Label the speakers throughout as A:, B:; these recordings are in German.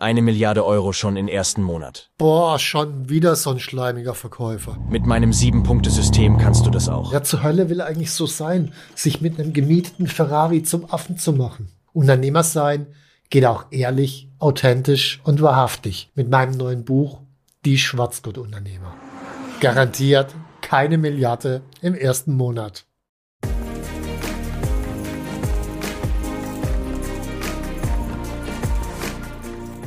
A: Eine Milliarde Euro schon im ersten Monat.
B: Boah, schon wieder so ein schleimiger Verkäufer.
A: Mit meinem Sieben-Punkte-System kannst du das auch.
B: Ja, zur Hölle will eigentlich so sein, sich mit einem gemieteten Ferrari zum Affen zu machen. Unternehmer sein geht auch ehrlich, authentisch und wahrhaftig mit meinem neuen Buch Die Schwarzgurt-Unternehmer. Garantiert keine Milliarde im ersten Monat.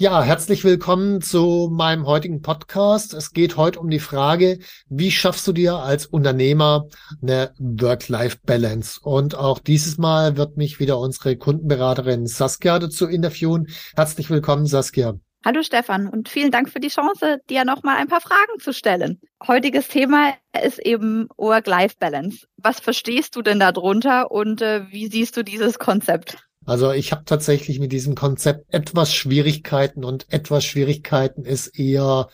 B: Ja, herzlich willkommen zu meinem heutigen Podcast. Es geht heute um die Frage, wie schaffst du dir als Unternehmer eine Work-Life-Balance? Und auch dieses Mal wird mich wieder unsere Kundenberaterin Saskia dazu interviewen. Herzlich willkommen, Saskia.
C: Hallo Stefan und vielen Dank für die Chance, dir nochmal ein paar Fragen zu stellen. Heutiges Thema ist eben Work-Life-Balance. Was verstehst du denn darunter und äh, wie siehst du dieses Konzept?
B: Also ich habe tatsächlich mit diesem Konzept etwas Schwierigkeiten und etwas Schwierigkeiten ist eher,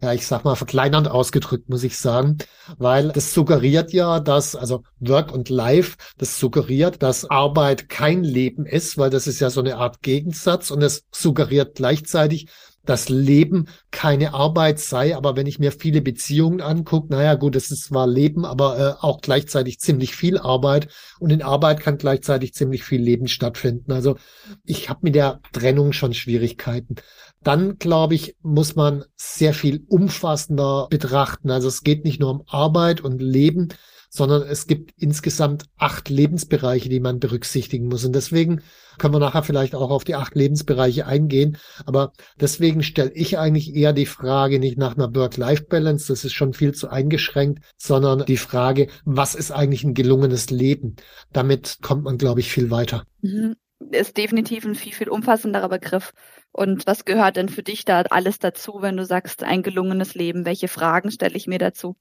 B: ja, ich sag mal, verkleinernd ausgedrückt, muss ich sagen, weil das suggeriert ja, dass, also Work und Life, das suggeriert, dass Arbeit kein Leben ist, weil das ist ja so eine Art Gegensatz und es suggeriert gleichzeitig, das Leben keine Arbeit sei, aber wenn ich mir viele Beziehungen angucke, naja gut, es ist zwar Leben, aber äh, auch gleichzeitig ziemlich viel Arbeit und in Arbeit kann gleichzeitig ziemlich viel Leben stattfinden. Also ich habe mit der Trennung schon Schwierigkeiten. Dann, glaube ich, muss man sehr viel umfassender betrachten. Also es geht nicht nur um Arbeit und Leben, sondern es gibt insgesamt acht Lebensbereiche, die man berücksichtigen muss. Und deswegen können wir nachher vielleicht auch auf die acht Lebensbereiche eingehen. Aber deswegen stelle ich eigentlich eher die Frage nicht nach einer Work-Life-Balance, das ist schon viel zu eingeschränkt, sondern die Frage, was ist eigentlich ein gelungenes Leben? Damit kommt man, glaube ich, viel weiter.
C: Mhm. Ist definitiv ein viel, viel umfassenderer Begriff. Und was gehört denn für dich da alles dazu, wenn du sagst, ein gelungenes Leben? Welche Fragen stelle ich mir dazu?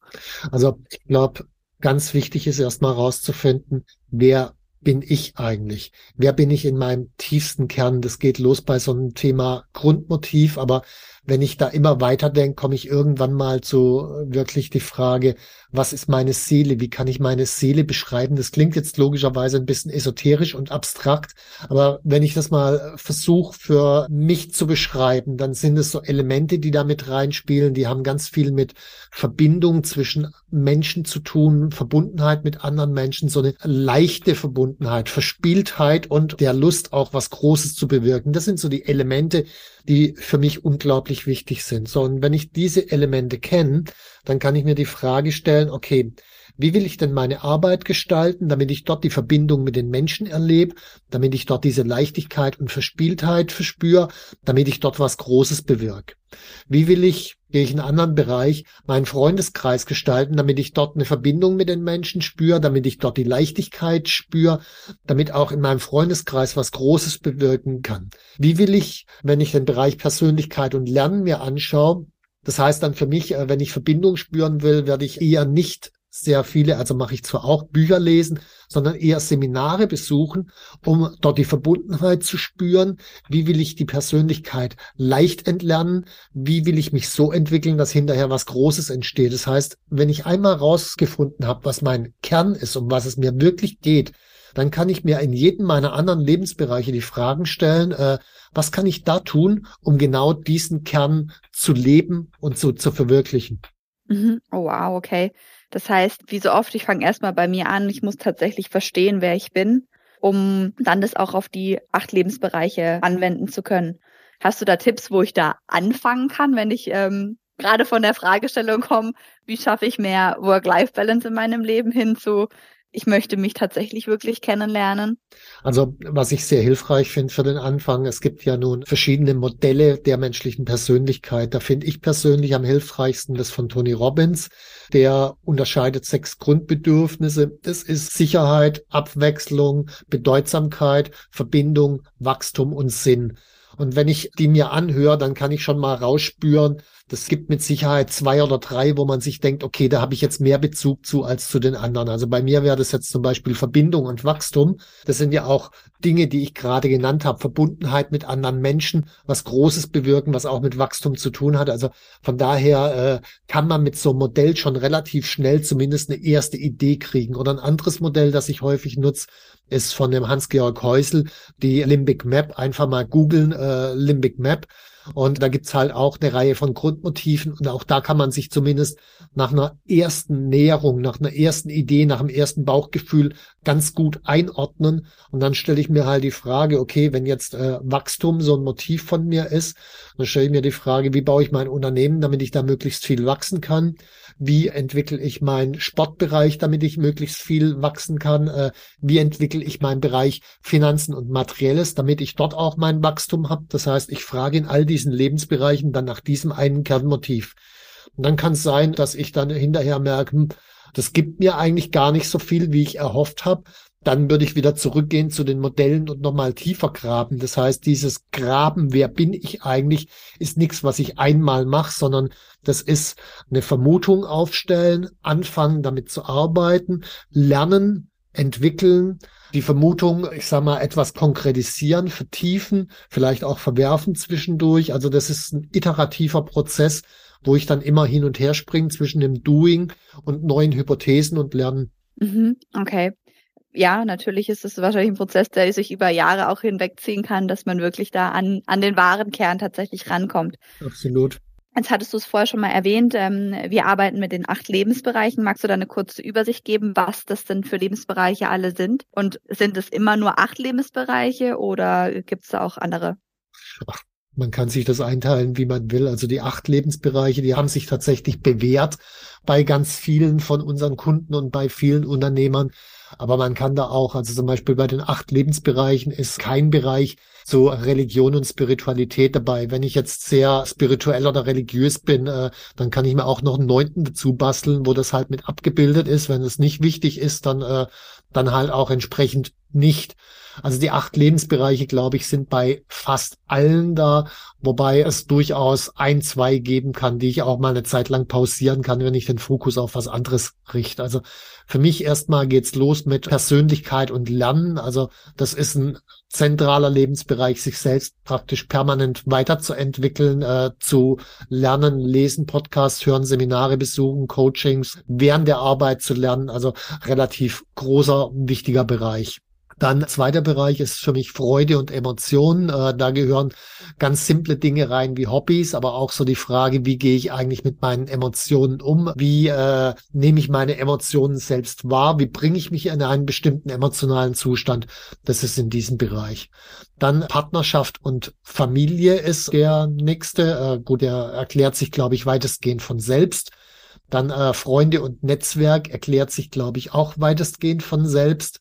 B: Also ich glaube, ganz wichtig ist erstmal herauszufinden, wer bin ich eigentlich? Wer bin ich in meinem tiefsten Kern? Das geht los bei so einem Thema Grundmotiv, aber wenn ich da immer weiter denke, komme ich irgendwann mal zu wirklich die Frage, was ist meine Seele? Wie kann ich meine Seele beschreiben? Das klingt jetzt logischerweise ein bisschen esoterisch und abstrakt, aber wenn ich das mal versuche für mich zu beschreiben, dann sind es so Elemente, die da mit reinspielen. Die haben ganz viel mit Verbindung zwischen Menschen zu tun, Verbundenheit mit anderen Menschen, so eine leichte Verbundenheit, Verspieltheit und der Lust auch was Großes zu bewirken. Das sind so die Elemente, die für mich unglaublich wichtig sind. So, und wenn ich diese Elemente kenne, dann kann ich mir die Frage stellen, okay, wie will ich denn meine Arbeit gestalten, damit ich dort die Verbindung mit den Menschen erlebe, damit ich dort diese Leichtigkeit und Verspieltheit verspüre, damit ich dort was Großes bewirke? Wie will ich, gehe ich in einen anderen Bereich, meinen Freundeskreis gestalten, damit ich dort eine Verbindung mit den Menschen spüre, damit ich dort die Leichtigkeit spüre, damit auch in meinem Freundeskreis was Großes bewirken kann? Wie will ich, wenn ich den Bereich Persönlichkeit und Lernen mir anschaue, das heißt dann für mich, äh, wenn ich Verbindung spüren will, werde ich eher nicht sehr viele, also mache ich zwar auch Bücher lesen, sondern eher Seminare besuchen, um dort die Verbundenheit zu spüren. Wie will ich die Persönlichkeit leicht entlernen? Wie will ich mich so entwickeln, dass hinterher was Großes entsteht? Das heißt, wenn ich einmal rausgefunden habe, was mein Kern ist, um was es mir wirklich geht, dann kann ich mir in jedem meiner anderen Lebensbereiche die Fragen stellen, äh, was kann ich da tun, um genau diesen Kern zu leben und so zu verwirklichen?
C: Mhm. Oh wow, okay. Das heißt, wie so oft, ich fange erstmal bei mir an, ich muss tatsächlich verstehen, wer ich bin, um dann das auch auf die acht Lebensbereiche anwenden zu können. Hast du da Tipps, wo ich da anfangen kann, wenn ich ähm, gerade von der Fragestellung kommen, wie schaffe ich mehr Work-Life-Balance in meinem Leben hin zu, ich möchte mich tatsächlich wirklich kennenlernen.
B: Also was ich sehr hilfreich finde für den Anfang, es gibt ja nun verschiedene Modelle der menschlichen Persönlichkeit. Da finde ich persönlich am hilfreichsten das von Tony Robbins. Der unterscheidet sechs Grundbedürfnisse. Das ist Sicherheit, Abwechslung, Bedeutsamkeit, Verbindung, Wachstum und Sinn. Und wenn ich die mir anhöre, dann kann ich schon mal rausspüren, das gibt mit Sicherheit zwei oder drei, wo man sich denkt, okay, da habe ich jetzt mehr Bezug zu als zu den anderen. Also bei mir wäre das jetzt zum Beispiel Verbindung und Wachstum. Das sind ja auch Dinge, die ich gerade genannt habe. Verbundenheit mit anderen Menschen, was Großes bewirken, was auch mit Wachstum zu tun hat. Also von daher äh, kann man mit so einem Modell schon relativ schnell zumindest eine erste Idee kriegen. Oder ein anderes Modell, das ich häufig nutze, ist von dem Hans-Georg Häusel, die Limbic Map. Einfach mal googeln, äh, Limbic Map. Und da gibt's halt auch eine Reihe von Grundmotiven und auch da kann man sich zumindest nach einer ersten Näherung, nach einer ersten Idee, nach einem ersten Bauchgefühl ganz gut einordnen. Und dann stelle ich mir halt die Frage, okay, wenn jetzt äh, Wachstum so ein Motiv von mir ist, dann stelle ich mir die Frage, wie baue ich mein Unternehmen, damit ich da möglichst viel wachsen kann? Wie entwickle ich meinen Sportbereich, damit ich möglichst viel wachsen kann? Äh, wie entwickle ich meinen Bereich Finanzen und Materielles, damit ich dort auch mein Wachstum habe? Das heißt, ich frage in all diesen Lebensbereichen dann nach diesem einen Kernmotiv. Und dann kann es sein, dass ich dann hinterher merke, hm, das gibt mir eigentlich gar nicht so viel, wie ich erhofft habe. Dann würde ich wieder zurückgehen zu den Modellen und nochmal tiefer graben. Das heißt, dieses Graben, wer bin ich eigentlich, ist nichts, was ich einmal mache, sondern das ist eine Vermutung aufstellen, anfangen damit zu arbeiten, lernen, entwickeln, die Vermutung, ich sag mal, etwas konkretisieren, vertiefen, vielleicht auch verwerfen zwischendurch. Also das ist ein iterativer Prozess, wo ich dann immer hin und her springe zwischen dem Doing und neuen Hypothesen und Lernen.
C: Mhm, okay. Ja, natürlich ist es wahrscheinlich ein Prozess, der sich über Jahre auch hinwegziehen kann, dass man wirklich da an, an den wahren Kern tatsächlich rankommt.
B: Absolut.
C: Jetzt hattest du es vorher schon mal erwähnt, ähm, wir arbeiten mit den acht Lebensbereichen. Magst du da eine kurze Übersicht geben, was das denn für Lebensbereiche alle sind? Und sind es immer nur acht Lebensbereiche oder gibt es da auch andere?
B: Ach, man kann sich das einteilen, wie man will. Also die acht Lebensbereiche, die haben sich tatsächlich bewährt bei ganz vielen von unseren Kunden und bei vielen Unternehmern. Aber man kann da auch, also zum Beispiel bei den acht Lebensbereichen ist kein Bereich so Religion und Spiritualität dabei. Wenn ich jetzt sehr spirituell oder religiös bin, äh, dann kann ich mir auch noch einen neunten dazu basteln, wo das halt mit abgebildet ist. Wenn es nicht wichtig ist, dann, äh, dann halt auch entsprechend nicht. Also die acht Lebensbereiche, glaube ich, sind bei fast allen da, wobei es durchaus ein, zwei geben kann, die ich auch mal eine Zeit lang pausieren kann, wenn ich den Fokus auf was anderes richte. Also für mich erstmal geht's los mit Persönlichkeit und Lernen. Also das ist ein zentraler Lebensbereich, sich selbst praktisch permanent weiterzuentwickeln, äh, zu lernen, lesen, Podcasts hören, Seminare besuchen, Coachings, während der Arbeit zu lernen. Also relativ großer, wichtiger Bereich. Dann zweiter Bereich ist für mich Freude und Emotionen. Äh, da gehören ganz simple Dinge rein wie Hobbys, aber auch so die Frage, wie gehe ich eigentlich mit meinen Emotionen um? Wie äh, nehme ich meine Emotionen selbst wahr? Wie bringe ich mich in einen bestimmten emotionalen Zustand? Das ist in diesem Bereich. Dann Partnerschaft und Familie ist der nächste. Äh, gut, der erklärt sich, glaube ich, weitestgehend von selbst. Dann äh, Freunde und Netzwerk erklärt sich, glaube ich, auch weitestgehend von selbst.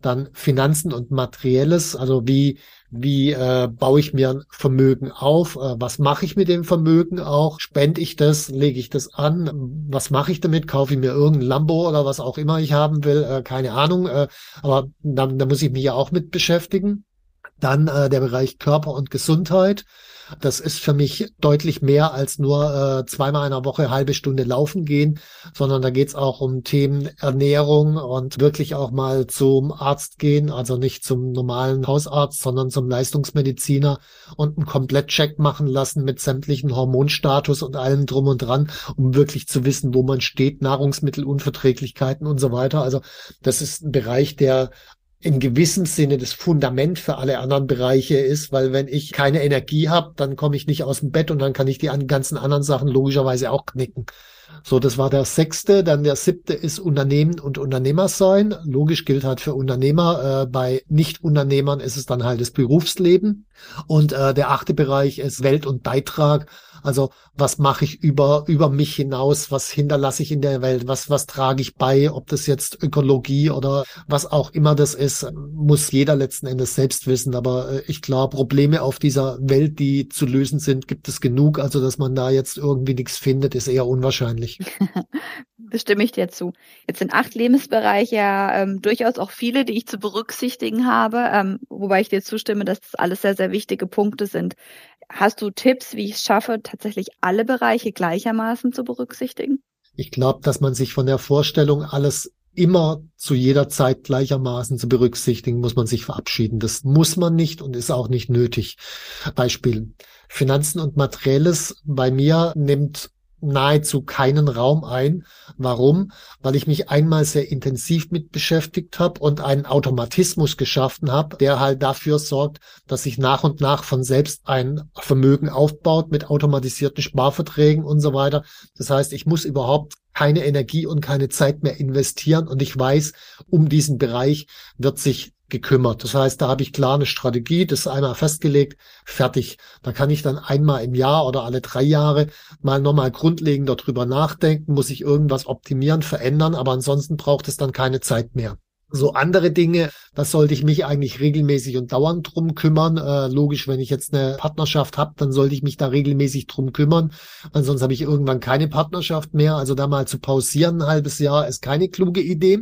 B: Dann Finanzen und Materielles, also wie, wie äh, baue ich mir ein Vermögen auf? Äh, was mache ich mit dem Vermögen auch? Spende ich das? Lege ich das an? Was mache ich damit? Kaufe ich mir irgendein Lambo oder was auch immer ich haben will? Äh, keine Ahnung. Äh, aber da, da muss ich mich ja auch mit beschäftigen. Dann äh, der Bereich Körper und Gesundheit. Das ist für mich deutlich mehr als nur äh, zweimal in der Woche halbe Stunde laufen gehen, sondern da geht's auch um Themen Ernährung und wirklich auch mal zum Arzt gehen, also nicht zum normalen Hausarzt, sondern zum Leistungsmediziner und einen Komplettcheck machen lassen mit sämtlichen Hormonstatus und allem drum und dran, um wirklich zu wissen, wo man steht, Nahrungsmittelunverträglichkeiten und so weiter. Also das ist ein Bereich, der in gewissem Sinne das Fundament für alle anderen Bereiche ist, weil wenn ich keine Energie habe, dann komme ich nicht aus dem Bett und dann kann ich die ganzen anderen Sachen logischerweise auch knicken. So, das war der sechste. Dann der siebte ist Unternehmen und Unternehmer sein. Logisch gilt halt für Unternehmer. Äh, bei Nicht-Unternehmern ist es dann halt das Berufsleben. Und äh, der achte Bereich ist Welt und Beitrag. Also was mache ich über, über mich hinaus? Was hinterlasse ich in der Welt? Was, was trage ich bei? Ob das jetzt Ökologie oder was auch immer das ist, muss jeder letzten Endes selbst wissen. Aber äh, ich glaube, Probleme auf dieser Welt, die zu lösen sind, gibt es genug. Also dass man da jetzt irgendwie nichts findet, ist eher unwahrscheinlich.
C: Das stimme ich dir zu. Jetzt sind acht Lebensbereiche ja ähm, durchaus auch viele, die ich zu berücksichtigen habe, ähm, wobei ich dir zustimme, dass das alles sehr, sehr wichtige Punkte sind. Hast du Tipps, wie ich es schaffe, tatsächlich alle Bereiche gleichermaßen zu berücksichtigen?
B: Ich glaube, dass man sich von der Vorstellung, alles immer zu jeder Zeit gleichermaßen zu berücksichtigen, muss man sich verabschieden. Das muss man nicht und ist auch nicht nötig. Beispiel. Finanzen und Materielles bei mir nimmt nahezu keinen Raum ein. Warum? Weil ich mich einmal sehr intensiv mit beschäftigt habe und einen Automatismus geschaffen habe, der halt dafür sorgt, dass sich nach und nach von selbst ein Vermögen aufbaut mit automatisierten Sparverträgen und so weiter. Das heißt, ich muss überhaupt keine Energie und keine Zeit mehr investieren und ich weiß, um diesen Bereich wird sich gekümmert. Das heißt, da habe ich klar eine Strategie, das ist einmal festgelegt, fertig. Da kann ich dann einmal im Jahr oder alle drei Jahre mal nochmal grundlegend darüber nachdenken, muss ich irgendwas optimieren, verändern, aber ansonsten braucht es dann keine Zeit mehr. So andere Dinge, da sollte ich mich eigentlich regelmäßig und dauernd drum kümmern. Äh, logisch, wenn ich jetzt eine Partnerschaft habe, dann sollte ich mich da regelmäßig drum kümmern. Ansonsten habe ich irgendwann keine Partnerschaft mehr. Also da mal zu pausieren ein halbes Jahr ist keine kluge Idee.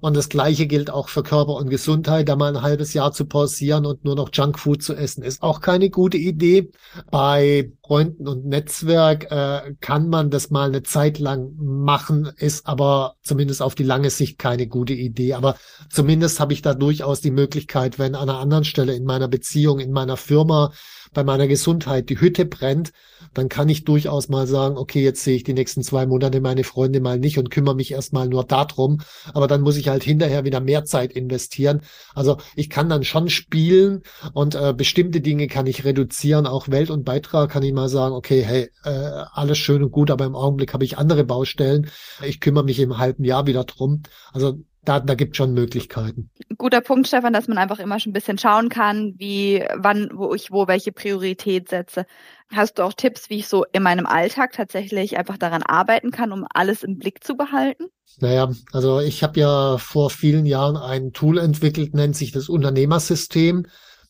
B: Und das Gleiche gilt auch für Körper und Gesundheit. Da mal ein halbes Jahr zu pausieren und nur noch Junkfood zu essen, ist auch keine gute Idee. Bei Freunden und Netzwerk äh, kann man das mal eine Zeit lang machen, ist aber zumindest auf die lange Sicht keine gute Idee. Aber zumindest habe ich da durchaus die Möglichkeit, wenn an einer anderen Stelle in meiner Beziehung, in meiner Firma, bei meiner Gesundheit die Hütte brennt, dann kann ich durchaus mal sagen, okay, jetzt sehe ich die nächsten zwei Monate meine Freunde mal nicht und kümmere mich erstmal nur darum. Aber dann muss ich halt hinterher wieder mehr Zeit investieren. Also ich kann dann schon spielen und äh, bestimmte Dinge kann ich reduzieren. Auch Welt und Beitrag kann ich mal sagen, okay, hey, äh, alles schön und gut, aber im Augenblick habe ich andere Baustellen. Ich kümmere mich im halben Jahr wieder drum. Also da, da gibt schon Möglichkeiten.
C: Guter Punkt, Stefan, dass man einfach immer schon ein bisschen schauen kann, wie, wann, wo ich wo welche Priorität setze. Hast du auch Tipps, wie ich so in meinem Alltag tatsächlich einfach daran arbeiten kann, um alles im Blick zu behalten?
B: Naja, also ich habe ja vor vielen Jahren ein Tool entwickelt, nennt sich das Unternehmersystem.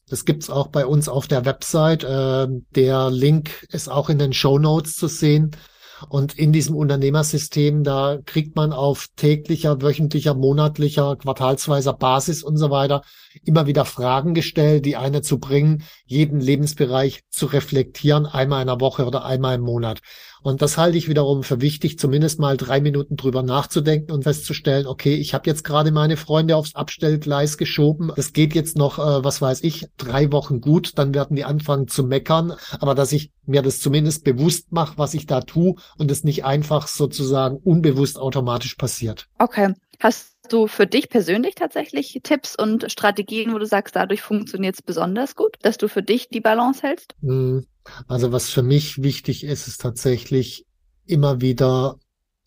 B: Das gibt's auch bei uns auf der Website. Äh, der Link ist auch in den Show Notes zu sehen. Und in diesem Unternehmersystem, da kriegt man auf täglicher, wöchentlicher, monatlicher, quartalsweiser Basis und so weiter immer wieder Fragen gestellt, die eine zu bringen, jeden Lebensbereich zu reflektieren, einmal in der Woche oder einmal im Monat. Und das halte ich wiederum für wichtig, zumindest mal drei Minuten drüber nachzudenken und festzustellen, okay, ich habe jetzt gerade meine Freunde aufs Abstellgleis geschoben. Das geht jetzt noch, äh, was weiß ich, drei Wochen gut, dann werden die anfangen zu meckern. Aber dass ich mir das zumindest bewusst mache, was ich da tue und es nicht einfach sozusagen unbewusst automatisch passiert.
C: Okay. Hast du für dich persönlich tatsächlich Tipps und Strategien, wo du sagst, dadurch funktioniert es besonders gut, dass du für dich die Balance hältst?
B: Hm. Also was für mich wichtig ist, ist tatsächlich immer wieder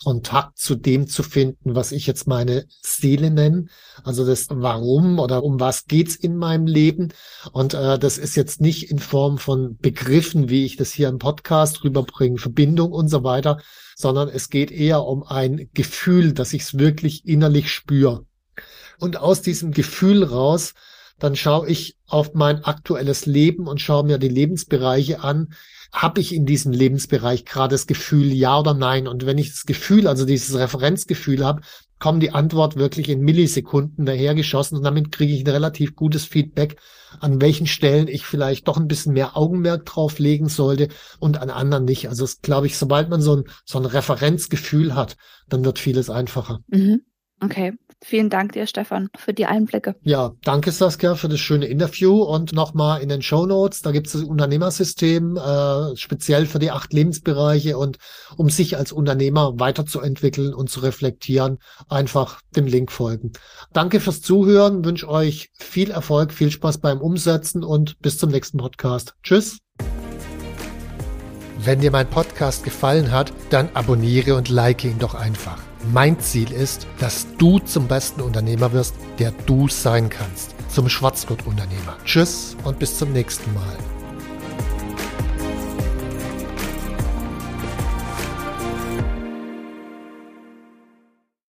B: Kontakt zu dem zu finden, was ich jetzt meine Seele nenne. Also das Warum oder um was geht's in meinem Leben. Und äh, das ist jetzt nicht in Form von Begriffen, wie ich das hier im Podcast rüberbringe, Verbindung und so weiter, sondern es geht eher um ein Gefühl, dass ich es wirklich innerlich spüre. Und aus diesem Gefühl raus, dann schaue ich auf mein aktuelles Leben und schaue mir die Lebensbereiche an. Habe ich in diesem Lebensbereich gerade das Gefühl, ja oder nein? Und wenn ich das Gefühl, also dieses Referenzgefühl habe, kommt die Antwort wirklich in Millisekunden dahergeschossen und damit kriege ich ein relativ gutes Feedback, an welchen Stellen ich vielleicht doch ein bisschen mehr Augenmerk drauf legen sollte und an anderen nicht. Also es glaube ich, sobald man so ein, so ein Referenzgefühl hat, dann wird vieles einfacher.
C: Mhm. Okay. Vielen Dank dir, Stefan, für die Einblicke.
B: Ja, danke Saskia für das schöne Interview und nochmal in den Show Notes, da gibt es das Unternehmersystem, äh, speziell für die acht Lebensbereiche und um sich als Unternehmer weiterzuentwickeln und zu reflektieren, einfach dem Link folgen. Danke fürs Zuhören, wünsche euch viel Erfolg, viel Spaß beim Umsetzen und bis zum nächsten Podcast. Tschüss. Wenn dir mein Podcast gefallen hat, dann abonniere und like ihn doch einfach. Mein Ziel ist, dass du zum besten Unternehmer wirst, der du sein kannst. Zum Schwarzgurt-Unternehmer. Tschüss und bis zum nächsten Mal.